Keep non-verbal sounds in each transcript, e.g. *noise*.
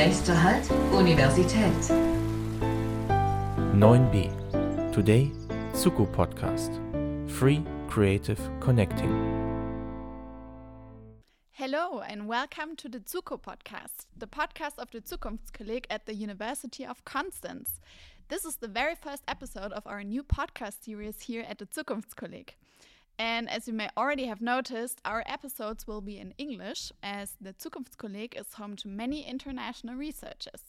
Nächster Halt, Universität. 9b. Today, Zuko Podcast. Free Creative Connecting. Hello and welcome to the Zuko podcast, the podcast of the Zukunftskolleg at the University of Constance. This is the very first episode of our new podcast series here at the Zukunftskolleg. And as you may already have noticed, our episodes will be in English, as the Zukunftskolleg is home to many international researchers.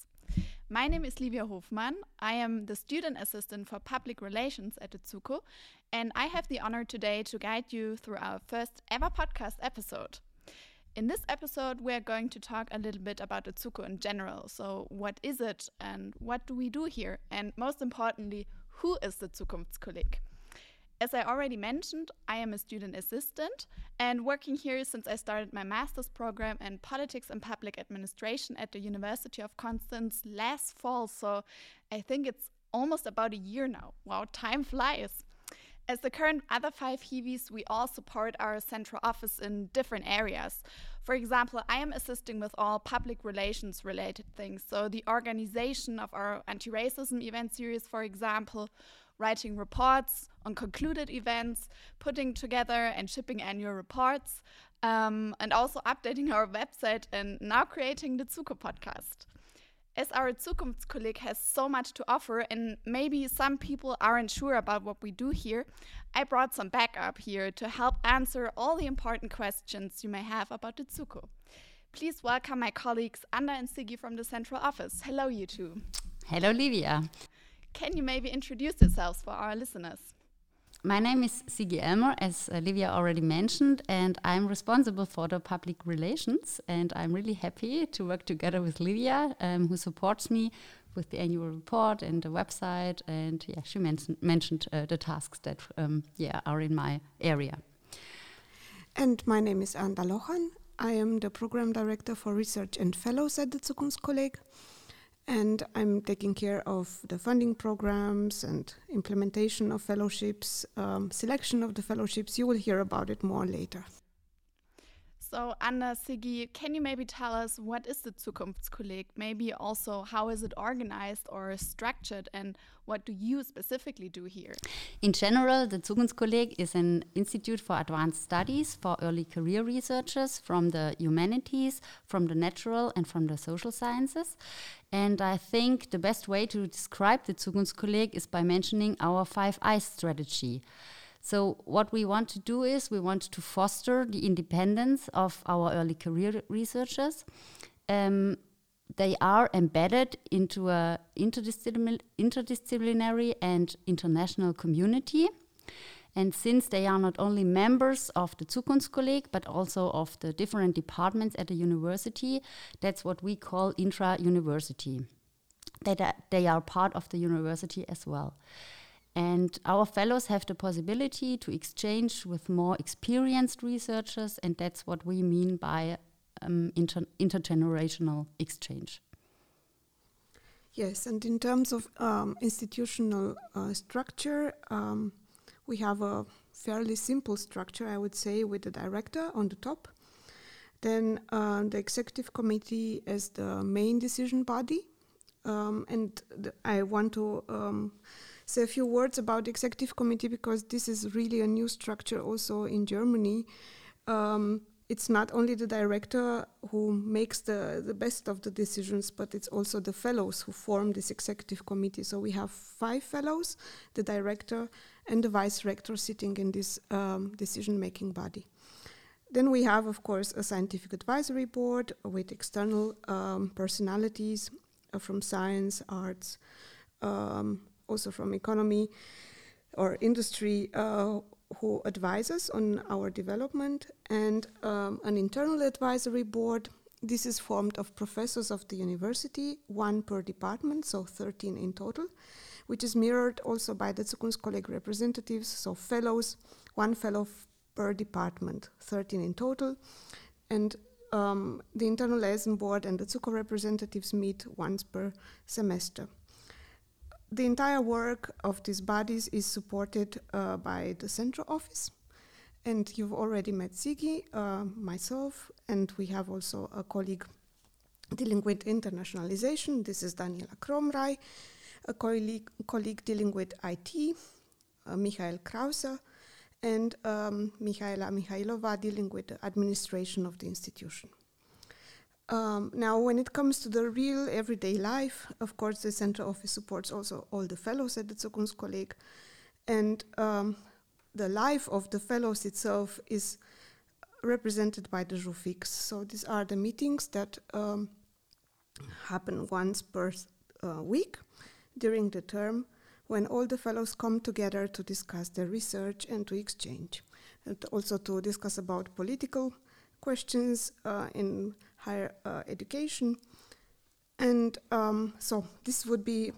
My name is Livia Hofmann. I am the student assistant for public relations at the ZUKO, and I have the honor today to guide you through our first ever podcast episode. In this episode, we are going to talk a little bit about the ZUKO in general. So, what is it, and what do we do here? And most importantly, who is the Zukunftskolleg? As I already mentioned, I am a student assistant and working here since I started my master's program in politics and public administration at the University of Constance last fall. So I think it's almost about a year now. Wow, time flies. As the current other five Hiwis, we all support our central office in different areas. For example, I am assisting with all public relations related things, so the organization of our anti racism event series, for example, writing reports on concluded events, putting together and shipping annual reports, um, and also updating our website and now creating the Zuko podcast. As our Zukunftskolleg has so much to offer, and maybe some people aren't sure about what we do here, I brought some backup here to help answer all the important questions you may have about the Zuko. Please welcome my colleagues Anna and Sigi from the central office. Hello, you two. Hello, Livia. Can you maybe introduce yourselves for our listeners? My name is Sigi Elmer, as Olivia already mentioned, and I'm responsible for the public relations. And I'm really happy to work together with Livia, um, who supports me with the annual report and the website. And yeah, she mentioned, mentioned uh, the tasks that um, yeah are in my area. And my name is Anda Lochan. I am the program director for research and fellows at the Zukunftskolleg and I'm taking care of the funding programs and implementation of fellowships, um, selection of the fellowships. You will hear about it more later. So, Anna, Sigi, can you maybe tell us what is the Zukunftskolleg? Maybe also how is it organized or structured, and what do you specifically do here? In general, the Zukunftskolleg is an institute for advanced studies for early career researchers from the humanities, from the natural, and from the social sciences. And I think the best way to describe the Zukunftskolleg is by mentioning our five I's strategy. So, what we want to do is we want to foster the independence of our early career researchers. Um, they are embedded into a interdisciplinary and international community. And since they are not only members of the Zukunftskolleg, but also of the different departments at the university, that's what we call intra-university. That they are part of the university as well. And our fellows have the possibility to exchange with more experienced researchers, and that's what we mean by um, inter intergenerational exchange. Yes, and in terms of um, institutional uh, structure, um, we have a fairly simple structure, I would say, with the director on the top. Then uh, the executive committee as the main decision body. Um, and I want to um, say a few words about the executive committee because this is really a new structure also in Germany. Um, it's not only the director who makes the, the best of the decisions, but it's also the fellows who form this executive committee. So we have five fellows, the director and the vice rector sitting in this um, decision making body. Then we have, of course, a scientific advisory board with external um, personalities uh, from science, arts, um, also from economy or industry uh, who advise us on our development, and um, an internal advisory board. This is formed of professors of the university, one per department, so 13 in total, which is mirrored also by the Zukunftskolleg representatives, so fellows, one fellow per department, 13 in total. And um, the internal liaison board and the Zuko representatives meet once per semester the entire work of these bodies is supported uh, by the central office. And you've already met Sigi, uh, myself, and we have also a colleague dealing with internationalization. This is Daniela Kromrei, a colleague, colleague dealing with IT, uh, Michael Krause, and um, Michaela Mikhailova dealing with the administration of the institution. Um, now, when it comes to the real everyday life, of course, the center office supports also all the fellows at the Zukunftskolleg, and um, the life of the fellows itself is represented by the Jour Fixe. So these are the meetings that um, happen once per uh, week during the term when all the fellows come together to discuss their research and to exchange, and also to discuss about political questions uh, in higher uh, education. And um, so this would be,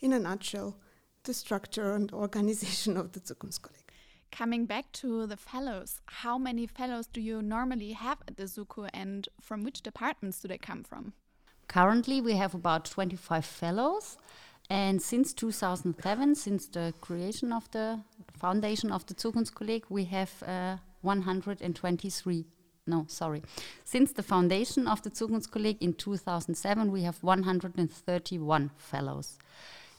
in a nutshell, the structure and *laughs* organization of the Zukunftskolleg. Coming back to the fellows, how many fellows do you normally have at the ZUKO and from which departments do they come from? Currently, we have about 25 fellows. And since 2007, since the creation of the foundation of the Zukunftskolleg, we have uh, 123. No, sorry. Since the foundation of the Zukunftskolleg in 2007, we have 131 fellows.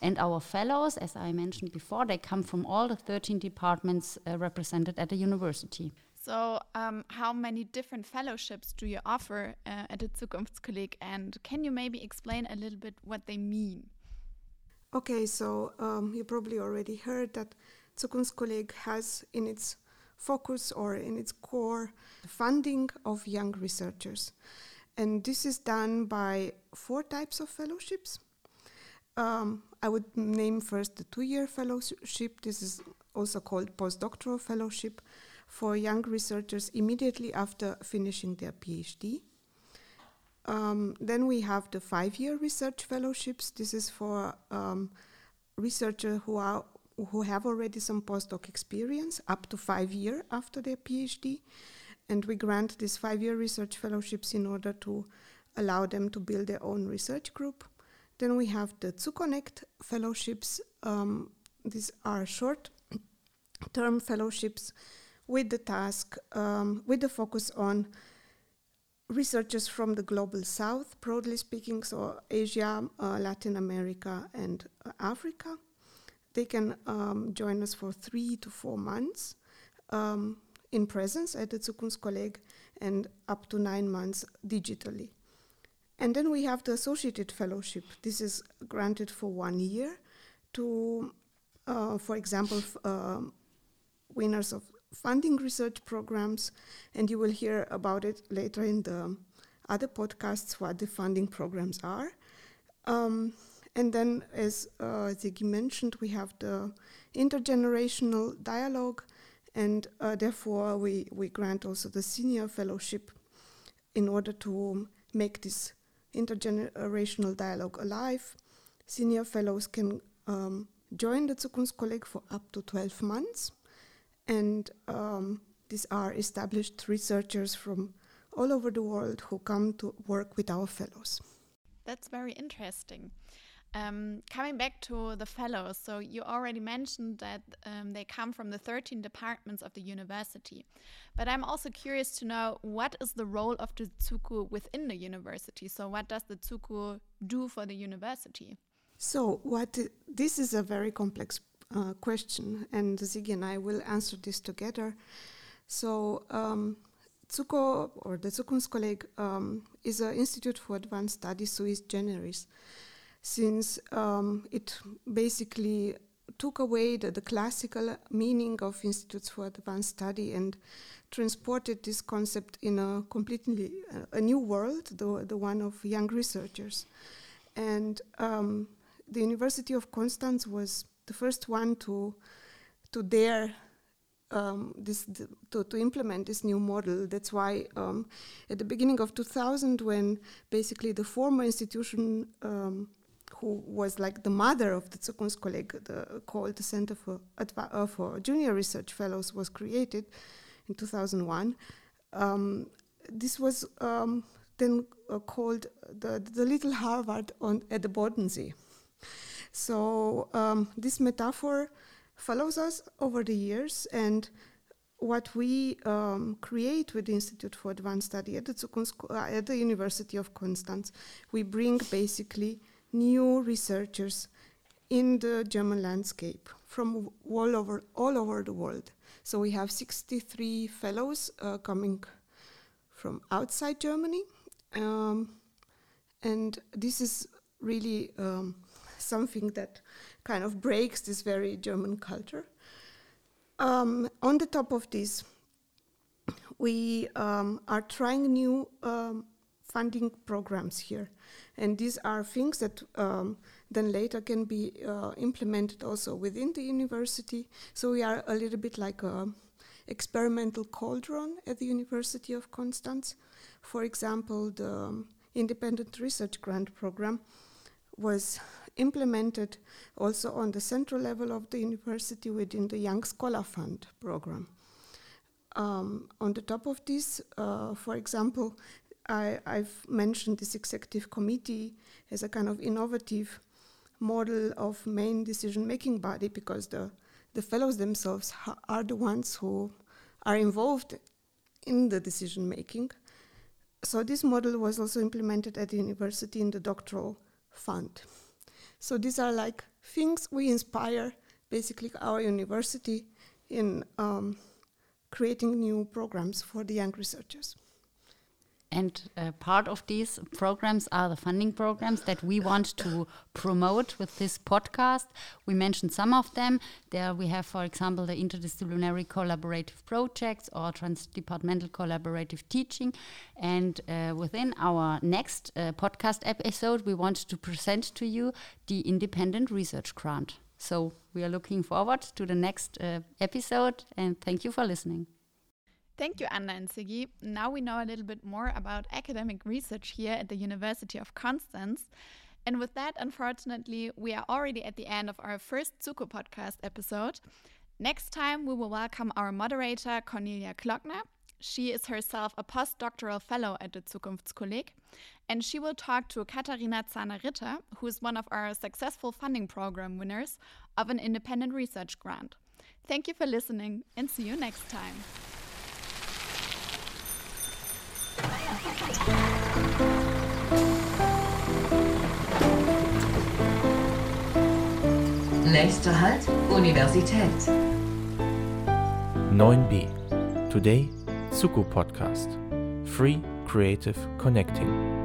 And our fellows, as I mentioned before, they come from all the 13 departments uh, represented at the university. So, um, how many different fellowships do you offer uh, at the Zukunftskolleg? And can you maybe explain a little bit what they mean? Okay, so um, you probably already heard that Zukunftskolleg has in its focus or in its core funding of young researchers. And this is done by four types of fellowships. Um, I would name first the two year fellowship. This is also called postdoctoral fellowship for young researchers immediately after finishing their PhD. Um, then we have the five year research fellowships. This is for um, researchers who are who have already some postdoc experience up to five years after their PhD. And we grant these five year research fellowships in order to allow them to build their own research group. Then we have the ZUKOnnect fellowships. Um, these are short term fellowships with the task, um, with the focus on researchers from the global south, broadly speaking, so Asia, uh, Latin America, and uh, Africa. They can um, join us for three to four months um, in presence at the Zukunftskolleg and up to nine months digitally. And then we have the associated fellowship. This is granted for one year to, uh, for example, uh, winners of funding research programs, and you will hear about it later in the other podcasts what the funding programs are. Um, and then, as uh, Sigi mentioned, we have the intergenerational dialogue, and uh, therefore we, we grant also the senior fellowship in order to make this intergenerational dialogue alive. Senior fellows can um, join the Zukunftskolleg for up to 12 months. And um, these are established researchers from all over the world who come to work with our fellows. That's very interesting. Um, coming back to the fellows, so you already mentioned that um, they come from the 13 departments of the university. But I'm also curious to know what is the role of the Zuko within the university? So, what does the Zuko do for the university? So, what this is a very complex uh, question, and Sigi and I will answer this together. So, um, Zuko or the Zukunftskolleg um, is an institute for advanced studies sui generis since um, it basically took away the, the, classical meaning of institutes for advanced study and transported this concept in a completely uh, a new world, the, the one of young researchers. And um, the University of Constance was the first one to to dare um, this to, to implement this new model. That's why um, at the beginning of 2000, when basically the former institution um, who was like the mother of the Zukunftskolleg, the, called the Center for, Adva- uh, for Junior Research Fellows, was created in 2001. Um, this was um, then uh, called the, the Little Harvard on, at the Bodensee. So um, this metaphor follows us over the years, and what we um, create with the Institute for Advanced Study at the, Zukunft, uh, at the University of Constance, we bring basically new researchers in the German landscape from all over, all over the world. So we have 63 fellows uh, coming from outside Germany. Um, and this is really um, something that kind of breaks this very German culture. Um, on the top of this, we um, are trying new um, funding programs here. And these are things that um, then later can be uh, implemented also within the university. So we are a little bit like a experimental cauldron at the University of Constance. For example, the Independent Research Grant Program was implemented also on the central level of the university within the Young Scholar Fund program. Um, on the top of this, uh, for example, I, have mentioned this executive committee as a kind of innovative model of main decision-making body because the, the fellows themselves are the ones who are involved in the decision-making. So this model was also implemented at the university in the doctoral fund. So these are like things we inspire basically our university in um, creating new programs for the young researchers. And uh, part of these programs are the funding programs that we want to promote with this podcast. We mentioned some of them. There we have, for example, the interdisciplinary collaborative projects or transdepartmental collaborative teaching. And uh, within our next uh, podcast episode, we want to present to you the independent research grant. So we are looking forward to the next uh, episode and thank you for listening. Thank you, Anna and Sigi. Now we know a little bit more about academic research here at the University of Constance. And with that, unfortunately, we are already at the end of our first Zuko podcast episode. Next time, we will welcome our moderator, Cornelia Klockner. She is herself a postdoctoral fellow at the Zukunftskolleg, and she will talk to Katharina Zahner-Ritter, who is one of our successful funding program winners of an independent research grant. Thank you for listening, and see you next time. Nächster Halt, Universität. 9b. Today, Suku Podcast. Free Creative Connecting.